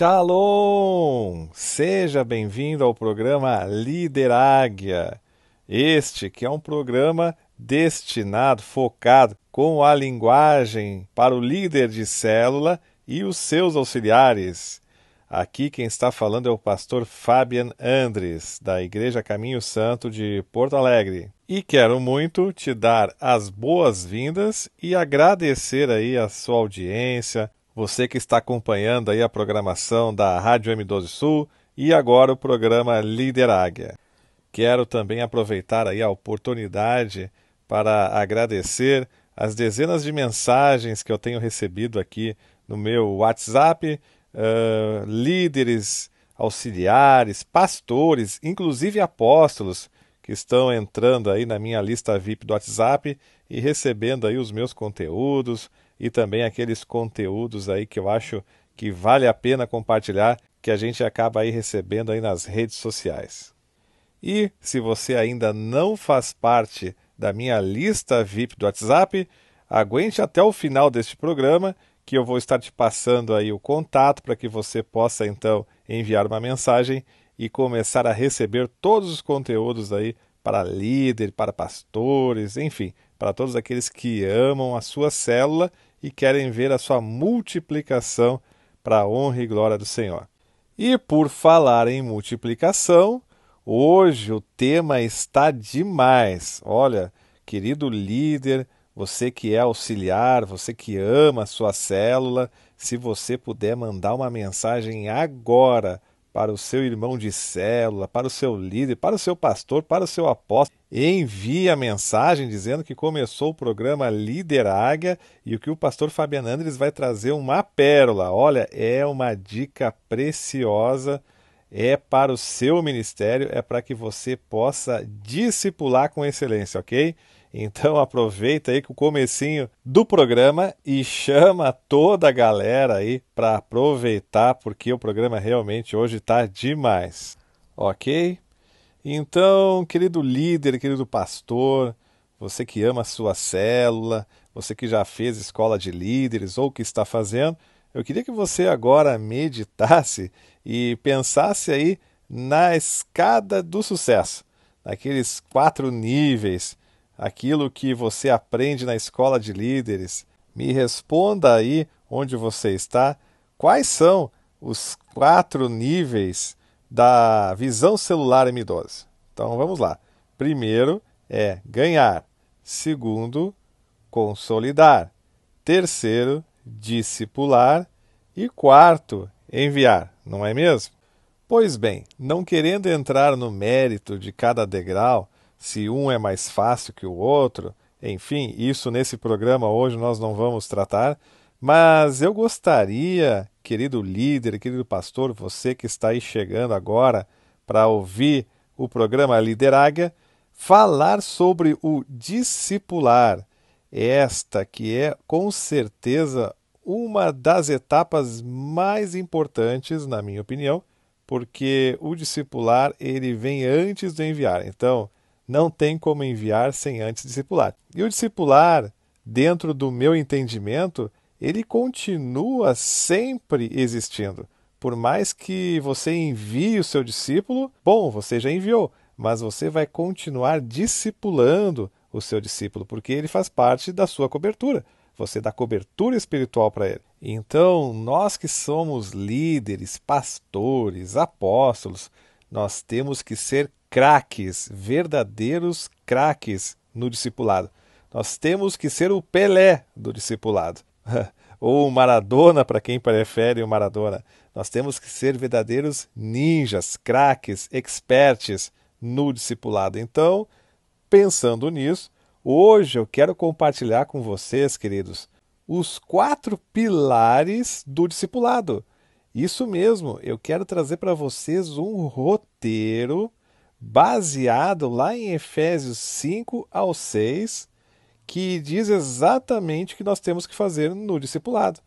Shalom! Seja bem-vindo ao programa Líder Águia. Este que é um programa destinado, focado com a linguagem para o líder de célula e os seus auxiliares. Aqui quem está falando é o pastor Fabian Andres, da Igreja Caminho Santo de Porto Alegre. E quero muito te dar as boas-vindas e agradecer aí a sua audiência, você que está acompanhando aí a programação da Rádio M12 Sul e agora o programa Líder Águia. Quero também aproveitar aí a oportunidade para agradecer as dezenas de mensagens que eu tenho recebido aqui no meu WhatsApp, uh, líderes, auxiliares, pastores, inclusive apóstolos que estão entrando aí na minha lista VIP do WhatsApp e recebendo aí os meus conteúdos, e também aqueles conteúdos aí que eu acho que vale a pena compartilhar, que a gente acaba aí recebendo aí nas redes sociais. E se você ainda não faz parte da minha lista VIP do WhatsApp, aguente até o final deste programa que eu vou estar te passando aí o contato para que você possa então enviar uma mensagem e começar a receber todos os conteúdos aí para líder, para pastores, enfim, para todos aqueles que amam a sua célula e querem ver a sua multiplicação para a honra e glória do Senhor. E por falar em multiplicação, hoje o tema está demais. Olha, querido líder, você que é auxiliar, você que ama a sua célula, se você puder mandar uma mensagem agora para o seu irmão de célula, para o seu líder, para o seu pastor, para o seu apóstolo. Envie a mensagem dizendo que começou o programa Líder Águia e o que o pastor Fabiano Andres vai trazer uma pérola. Olha, é uma dica preciosa, é para o seu ministério, é para que você possa discipular com excelência, ok? Então aproveita aí que o comecinho do programa e chama toda a galera aí para aproveitar, porque o programa realmente hoje está demais. Ok? Então, querido líder, querido pastor, você que ama a sua célula, você que já fez escola de líderes ou que está fazendo, eu queria que você agora meditasse e pensasse aí na escada do sucesso, naqueles quatro níveis aquilo que você aprende na escola de líderes. Me responda aí onde você está. Quais são os quatro níveis da visão celular M12? Então vamos lá. Primeiro é ganhar. Segundo, consolidar. Terceiro, discipular. E quarto, enviar, não é mesmo? Pois bem, não querendo entrar no mérito de cada degrau, se um é mais fácil que o outro. Enfim, isso nesse programa hoje nós não vamos tratar, mas eu gostaria, querido líder, querido pastor, você que está aí chegando agora para ouvir o programa Lideráguia, falar sobre o discipular. Esta que é com certeza uma das etapas mais importantes, na minha opinião, porque o discipular ele vem antes do enviar. Então, não tem como enviar sem antes discipular. E o discipular, dentro do meu entendimento, ele continua sempre existindo. Por mais que você envie o seu discípulo, bom, você já enviou, mas você vai continuar discipulando o seu discípulo, porque ele faz parte da sua cobertura. Você dá cobertura espiritual para ele. Então, nós que somos líderes, pastores, apóstolos, nós temos que ser craques, verdadeiros craques no discipulado. Nós temos que ser o Pelé do discipulado. Ou o Maradona, para quem prefere o Maradona. Nós temos que ser verdadeiros ninjas, craques, experts no discipulado. Então, pensando nisso, hoje eu quero compartilhar com vocês, queridos, os quatro pilares do discipulado. Isso mesmo, eu quero trazer para vocês um roteiro baseado lá em Efésios 5 ao 6, que diz exatamente o que nós temos que fazer no discipulado.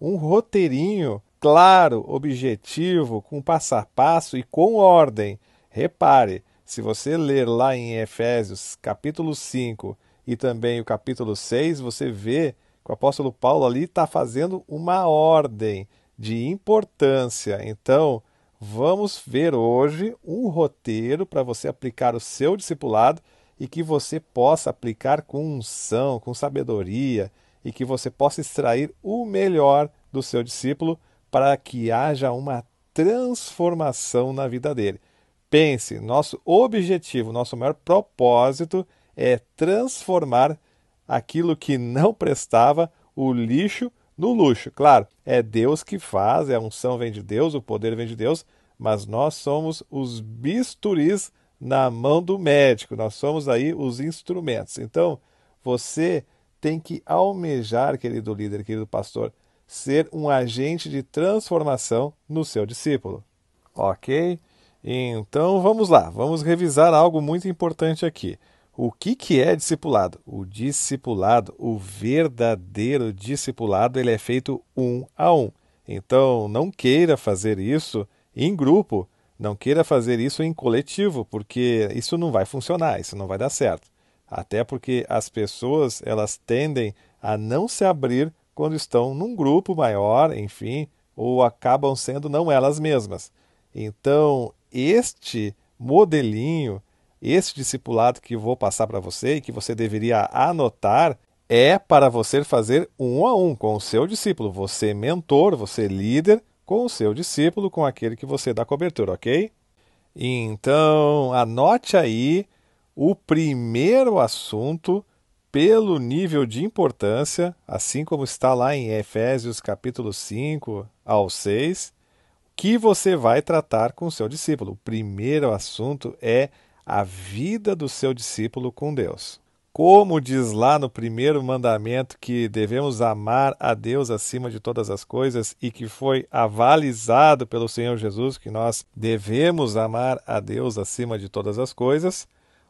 Um roteirinho claro, objetivo, com passo a passo e com ordem. Repare, se você ler lá em Efésios capítulo 5 e também o capítulo 6, você vê que o apóstolo Paulo ali está fazendo uma ordem de importância. Então, vamos ver hoje um roteiro para você aplicar o seu discipulado e que você possa aplicar com unção, com sabedoria e que você possa extrair o melhor do seu discípulo para que haja uma transformação na vida dele. Pense, nosso objetivo, nosso maior propósito é transformar aquilo que não prestava, o lixo, no luxo. Claro, é Deus que faz, a unção vem de Deus, o poder vem de Deus, mas nós somos os bisturis na mão do médico, nós somos aí os instrumentos. Então, você tem que almejar, querido líder, querido pastor, ser um agente de transformação no seu discípulo. Ok? Então vamos lá, vamos revisar algo muito importante aqui. O que, que é discipulado? O discipulado, o verdadeiro discipulado, ele é feito um a um. Então não queira fazer isso em grupo, não queira fazer isso em coletivo, porque isso não vai funcionar, isso não vai dar certo. Até porque as pessoas elas tendem a não se abrir quando estão num grupo maior, enfim, ou acabam sendo não elas mesmas. Então, este modelinho, este discipulado que vou passar para você e que você deveria anotar, é para você fazer um a um com o seu discípulo. Você mentor, você líder com o seu discípulo, com aquele que você dá cobertura, ok? Então, anote aí o primeiro assunto pelo nível de importância, assim como está lá em Efésios capítulo 5 ao 6, que você vai tratar com o seu discípulo. O primeiro assunto é a vida do seu discípulo com Deus. Como diz lá no primeiro mandamento que devemos amar a Deus acima de todas as coisas e que foi avalizado pelo Senhor Jesus, que nós devemos amar a Deus acima de todas as coisas,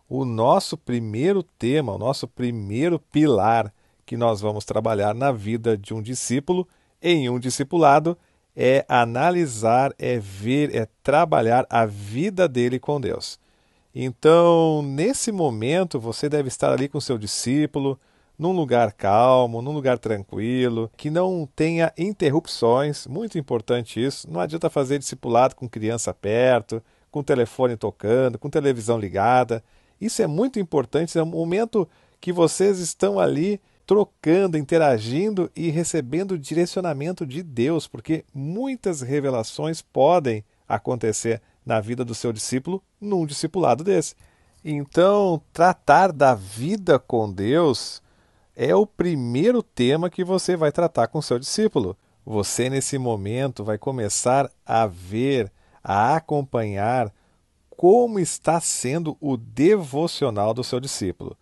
o nosso primeiro tema, o nosso primeiro pilar que nós vamos trabalhar na vida de um discípulo, em um discipulado, é analisar, é ver, é trabalhar a vida dele com Deus. Então, nesse momento, você deve estar ali com seu discípulo, num lugar calmo, num lugar tranquilo, que não tenha interrupções, muito importante isso. Não adianta fazer discipulado com criança perto, com telefone tocando, com televisão ligada. Isso é muito importante, é um momento que vocês estão ali trocando, interagindo e recebendo direcionamento de Deus, porque muitas revelações podem acontecer na vida do seu discípulo num discipulado desse. Então, tratar da vida com Deus é o primeiro tema que você vai tratar com seu discípulo. Você, nesse momento, vai começar a ver, a acompanhar como está sendo o devocional do seu discípulo.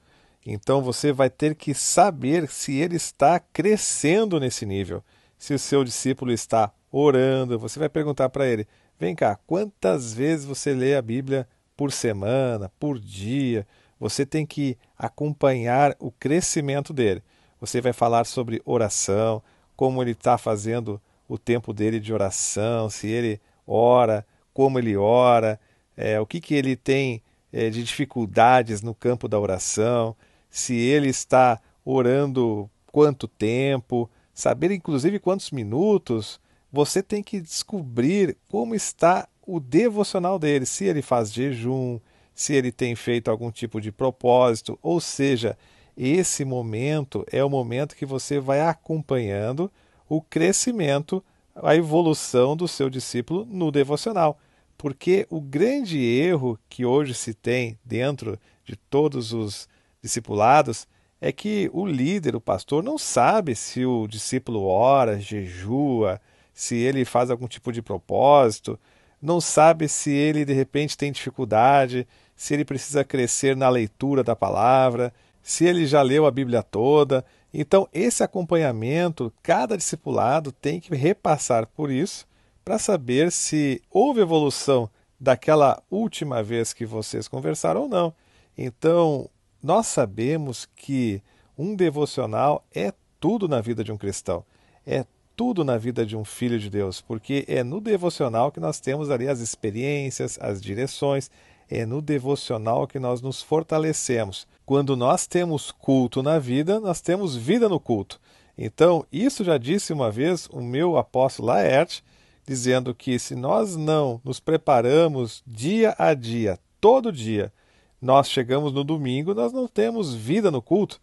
Então você vai ter que saber se ele está crescendo nesse nível. Se o seu discípulo está orando, você vai perguntar para ele: vem cá, quantas vezes você lê a Bíblia por semana, por dia? Você tem que acompanhar o crescimento dele. Você vai falar sobre oração, como ele está fazendo o tempo dele de oração, se ele ora, como ele ora, é, o que, que ele tem é, de dificuldades no campo da oração, se ele está orando quanto tempo, saber inclusive quantos minutos. Você tem que descobrir como está o devocional dele, se ele faz jejum, se ele tem feito algum tipo de propósito, ou seja, esse momento é o momento que você vai acompanhando o crescimento, a evolução do seu discípulo no devocional. Porque o grande erro que hoje se tem dentro de todos os discipulados é que o líder, o pastor, não sabe se o discípulo ora, jejua, se ele faz algum tipo de propósito, não sabe se ele de repente tem dificuldade, se ele precisa crescer na leitura da palavra, se ele já leu a Bíblia toda. Então, esse acompanhamento, cada discipulado tem que repassar por isso para saber se houve evolução daquela última vez que vocês conversaram ou não. Então, nós sabemos que um devocional é tudo na vida de um cristão, é tudo na vida de um filho de Deus, porque é no devocional que nós temos ali as experiências, as direções, é no devocional que nós nos fortalecemos. Quando nós temos culto na vida, nós temos vida no culto. Então, isso já disse uma vez o meu apóstolo Laerte, dizendo que se nós não nos preparamos dia a dia, todo dia, nós chegamos no domingo, nós não temos vida no culto.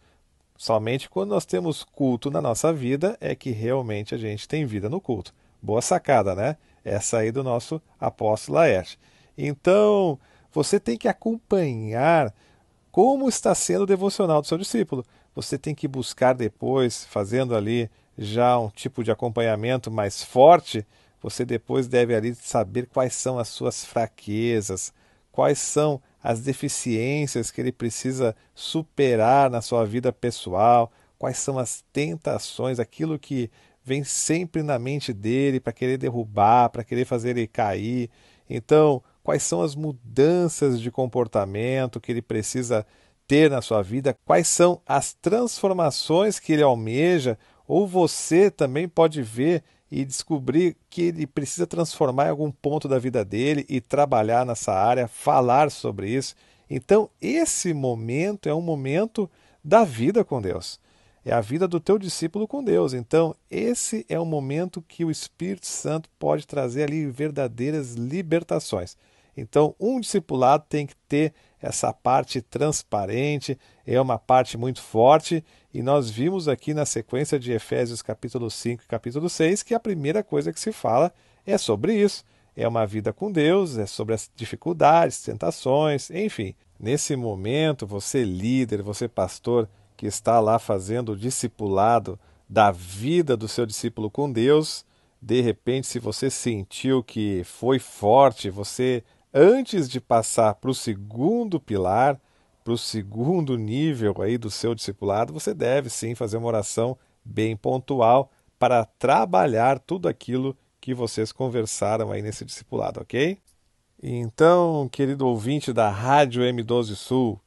Somente quando nós temos culto na nossa vida é que realmente a gente tem vida no culto. Boa sacada, né? Essa aí do nosso apóstolo Laerte. Então, você tem que acompanhar como está sendo o devocional do seu discípulo. Você tem que buscar depois, fazendo ali já um tipo de acompanhamento mais forte, você depois deve ali saber quais são as suas fraquezas, quais são as deficiências que ele precisa superar na sua vida pessoal, quais são as tentações, aquilo que vem sempre na mente dele para querer derrubar, para querer fazer ele cair. Então, quais são as mudanças de comportamento que ele precisa ter na sua vida, quais são as transformações que ele almeja, ou você também pode ver e descobrir que ele precisa transformar em algum ponto da vida dele e trabalhar nessa área, falar sobre isso. Então, esse momento é um momento da vida com Deus. É a vida do teu discípulo com Deus. Então, esse é o momento que o Espírito Santo pode trazer ali verdadeiras libertações. Então, um discipulado tem que ter essa parte transparente, é uma parte muito forte, e nós vimos aqui na sequência de Efésios capítulo 5 e capítulo 6 que a primeira coisa que se fala é sobre isso. É uma vida com Deus, é sobre as dificuldades, tentações, enfim. Nesse momento, você líder, você pastor que está lá fazendo o discipulado da vida do seu discípulo com Deus, de repente, se você sentiu que foi forte, você antes de passar para o segundo pilar, para o segundo nível aí do seu discipulado, você deve sim fazer uma oração bem pontual para trabalhar tudo aquilo que vocês conversaram aí nesse discipulado, ok? Então, querido ouvinte da Rádio M12 Sul,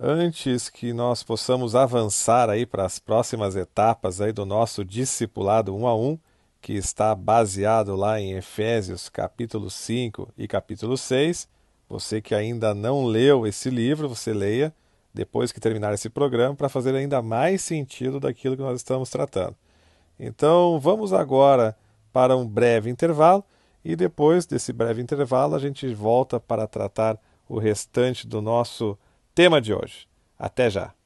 antes que nós possamos avançar aí para as próximas etapas aí do nosso discipulado um a um, que está baseado lá em Efésios capítulo 5 e capítulo 6. Você que ainda não leu esse livro, você leia depois que terminar esse programa para fazer ainda mais sentido daquilo que nós estamos tratando. Então, vamos agora para um breve intervalo e depois desse breve intervalo a gente volta para tratar o restante do nosso tema de hoje. Até já!